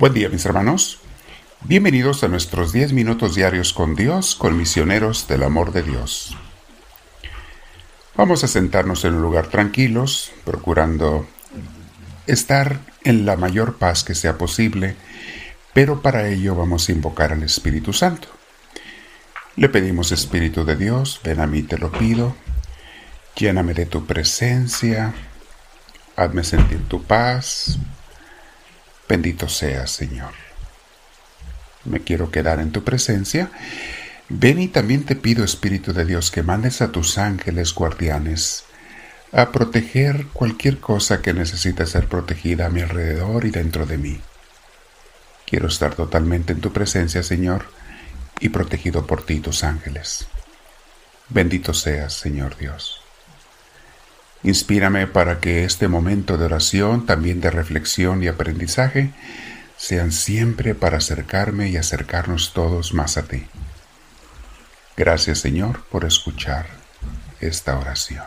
Buen día mis hermanos. Bienvenidos a nuestros 10 minutos diarios con Dios, con misioneros del amor de Dios. Vamos a sentarnos en un lugar tranquilos, procurando estar en la mayor paz que sea posible, pero para ello vamos a invocar al Espíritu Santo. Le pedimos Espíritu de Dios, ven a mí te lo pido, lléname de tu presencia, hazme sentir tu paz, bendito seas Señor. Me quiero quedar en tu presencia. Ven y también te pido, Espíritu de Dios, que mandes a tus ángeles guardianes a proteger cualquier cosa que necesite ser protegida a mi alrededor y dentro de mí. Quiero estar totalmente en tu presencia, Señor, y protegido por ti, tus ángeles. Bendito seas, Señor Dios. Inspírame para que este momento de oración, también de reflexión y aprendizaje, sean siempre para acercarme y acercarnos todos más a ti. Gracias, Señor, por escuchar esta oración.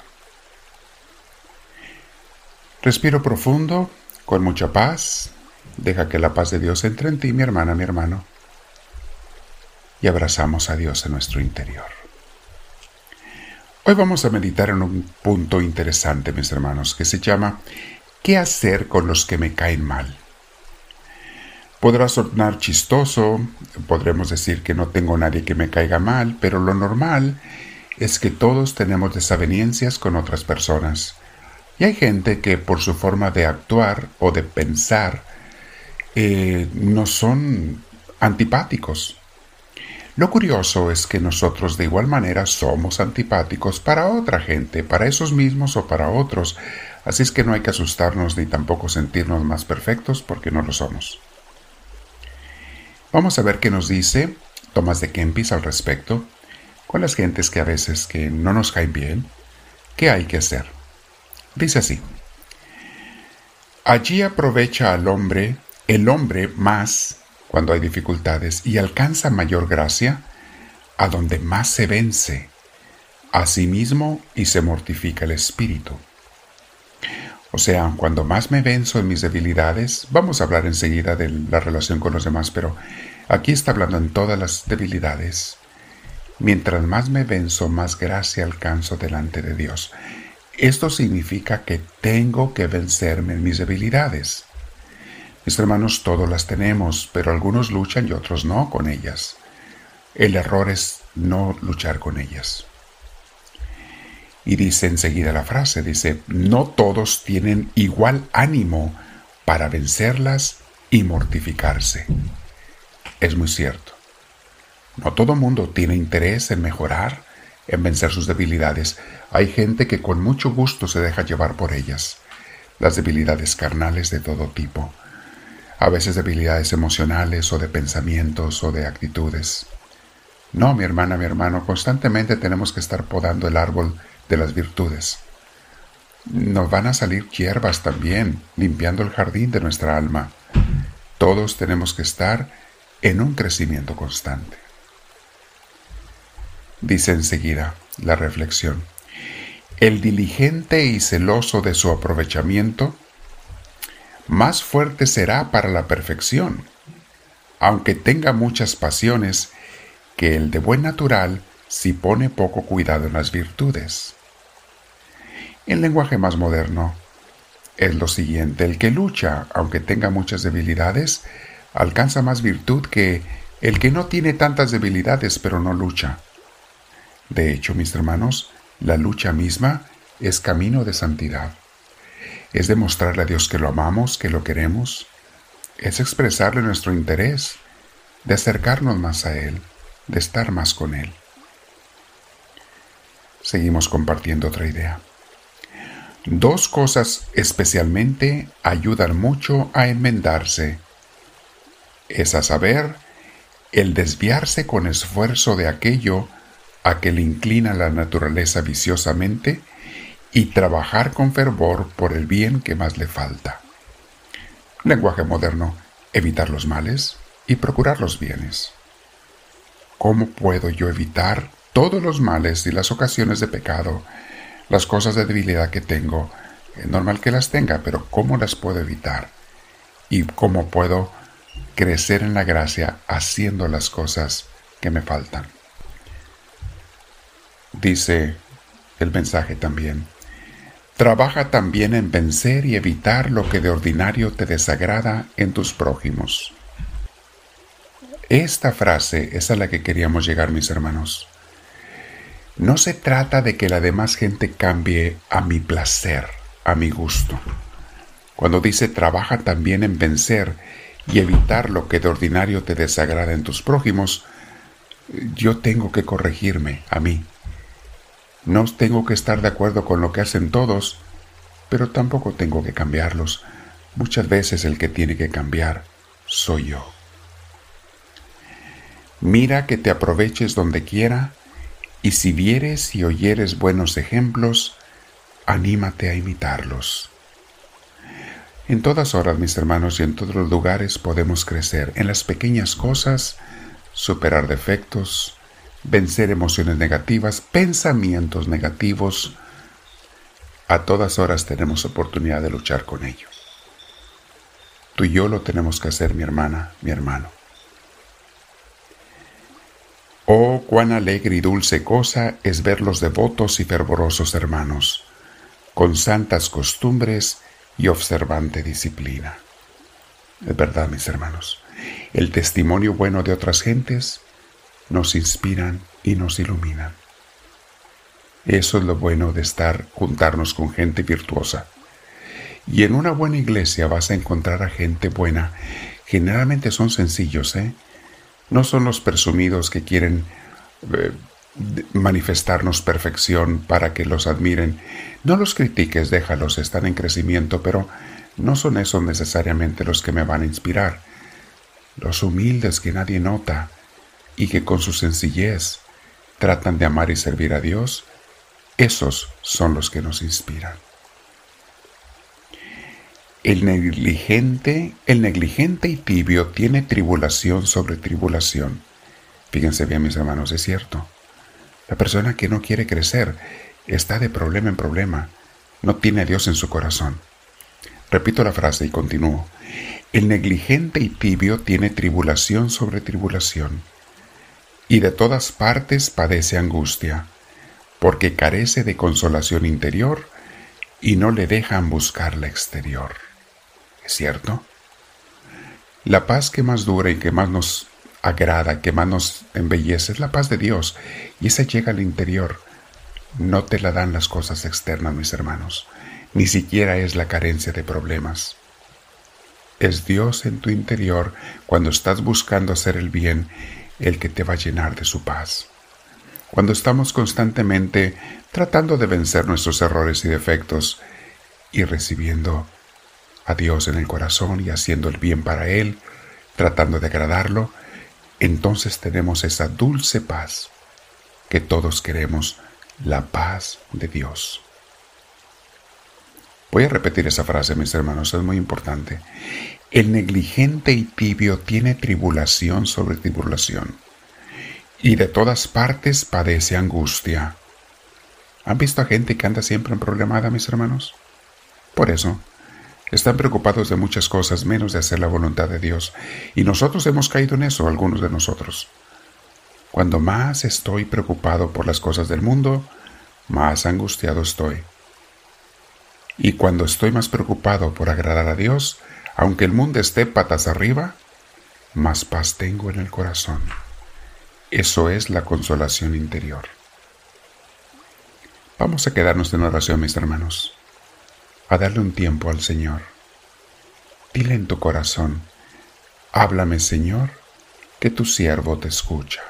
Respiro profundo, con mucha paz. Deja que la paz de Dios entre en ti, mi hermana, mi hermano. Y abrazamos a Dios en nuestro interior. Hoy vamos a meditar en un punto interesante, mis hermanos, que se llama ¿Qué hacer con los que me caen mal? Podrá sonar chistoso, podremos decir que no tengo nadie que me caiga mal, pero lo normal es que todos tenemos desavenencias con otras personas y hay gente que por su forma de actuar o de pensar eh, no son antipáticos. Lo curioso es que nosotros de igual manera somos antipáticos para otra gente, para esos mismos o para otros, así es que no hay que asustarnos ni tampoco sentirnos más perfectos porque no lo somos. Vamos a ver qué nos dice Tomás de Kempis al respecto, con las gentes que a veces que no nos caen bien, qué hay que hacer. Dice así, allí aprovecha al hombre, el hombre más cuando hay dificultades y alcanza mayor gracia a donde más se vence a sí mismo y se mortifica el espíritu. O sea, cuando más me venzo en mis debilidades, vamos a hablar enseguida de la relación con los demás, pero aquí está hablando en todas las debilidades. Mientras más me venzo, más gracia alcanzo delante de Dios. Esto significa que tengo que vencerme en mis debilidades. Mis hermanos, todos las tenemos, pero algunos luchan y otros no con ellas. El error es no luchar con ellas. Y dice enseguida la frase, dice, no todos tienen igual ánimo para vencerlas y mortificarse. Es muy cierto. No todo mundo tiene interés en mejorar, en vencer sus debilidades. Hay gente que con mucho gusto se deja llevar por ellas. Las debilidades carnales de todo tipo. A veces debilidades emocionales o de pensamientos o de actitudes. No, mi hermana, mi hermano, constantemente tenemos que estar podando el árbol de las virtudes. Nos van a salir hierbas también, limpiando el jardín de nuestra alma. Todos tenemos que estar en un crecimiento constante. Dice enseguida la reflexión. El diligente y celoso de su aprovechamiento más fuerte será para la perfección, aunque tenga muchas pasiones, que el de buen natural si pone poco cuidado en las virtudes. En lenguaje más moderno, es lo siguiente, el que lucha, aunque tenga muchas debilidades, alcanza más virtud que el que no tiene tantas debilidades pero no lucha. De hecho, mis hermanos, la lucha misma es camino de santidad. Es demostrarle a Dios que lo amamos, que lo queremos. Es expresarle nuestro interés, de acercarnos más a Él, de estar más con Él. Seguimos compartiendo otra idea. Dos cosas especialmente ayudan mucho a enmendarse. Es a saber, el desviarse con esfuerzo de aquello a que le inclina la naturaleza viciosamente y trabajar con fervor por el bien que más le falta. Lenguaje moderno, evitar los males y procurar los bienes. ¿Cómo puedo yo evitar todos los males y las ocasiones de pecado, las cosas de debilidad que tengo? Es normal que las tenga, pero ¿cómo las puedo evitar? ¿Y cómo puedo crecer en la gracia haciendo las cosas que me faltan. Dice el mensaje también. Trabaja también en vencer y evitar lo que de ordinario te desagrada en tus prójimos. Esta frase es a la que queríamos llegar, mis hermanos. No se trata de que la demás gente cambie a mi placer, a mi gusto. Cuando dice trabaja también en vencer y evitar lo que de ordinario te desagrada en tus prójimos, yo tengo que corregirme a mí. No tengo que estar de acuerdo con lo que hacen todos, pero tampoco tengo que cambiarlos. Muchas veces el que tiene que cambiar soy yo. Mira que te aproveches donde quiera y si vieres y oyeres buenos ejemplos, anímate a imitarlos. En todas horas, mis hermanos, y en todos los lugares podemos crecer en las pequeñas cosas, superar defectos, vencer emociones negativas, pensamientos negativos. A todas horas tenemos oportunidad de luchar con ellos. Tú y yo lo tenemos que hacer, mi hermana, mi hermano. Oh, cuán alegre y dulce cosa es ver los devotos y fervorosos hermanos, con santas costumbres y observante disciplina. Es verdad, mis hermanos, el testimonio bueno de otras gentes nos inspiran y nos iluminan. Eso es lo bueno de estar, juntarnos con gente virtuosa. Y en una buena iglesia vas a encontrar a gente buena. Generalmente son sencillos, ¿eh? No son los presumidos que quieren eh, manifestarnos perfección para que los admiren. No los critiques, déjalos, están en crecimiento, pero no son esos necesariamente los que me van a inspirar. Los humildes que nadie nota y que con su sencillez tratan de amar y servir a Dios, esos son los que nos inspiran. El negligente, el negligente y tibio tiene tribulación sobre tribulación. Fíjense bien, mis hermanos, es cierto. La persona que no quiere crecer está de problema en problema, no tiene a Dios en su corazón. Repito la frase y continúo. El negligente y tibio tiene tribulación sobre tribulación, y de todas partes padece angustia, porque carece de consolación interior y no le dejan buscar la exterior. ¿Es cierto? La paz que más dura y que más nos agrada, que más nos embellece, es la paz de Dios. Y esa llega al interior. No te la dan las cosas externas, mis hermanos. Ni siquiera es la carencia de problemas. Es Dios en tu interior cuando estás buscando hacer el bien el que te va a llenar de su paz. Cuando estamos constantemente tratando de vencer nuestros errores y defectos y recibiendo a Dios en el corazón y haciendo el bien para Él, tratando de agradarlo, entonces tenemos esa dulce paz que todos queremos, la paz de Dios. Voy a repetir esa frase, mis hermanos, es muy importante. El negligente y tibio tiene tribulación sobre tribulación, y de todas partes padece angustia. ¿Han visto a gente que anda siempre en problemada, mis hermanos? Por eso, están preocupados de muchas cosas menos de hacer la voluntad de Dios. Y nosotros hemos caído en eso, algunos de nosotros. Cuando más estoy preocupado por las cosas del mundo, más angustiado estoy. Y cuando estoy más preocupado por agradar a Dios, aunque el mundo esté patas arriba, más paz tengo en el corazón. Eso es la consolación interior. Vamos a quedarnos en oración, mis hermanos a darle un tiempo al Señor. Dile en tu corazón, háblame Señor, que tu siervo te escucha.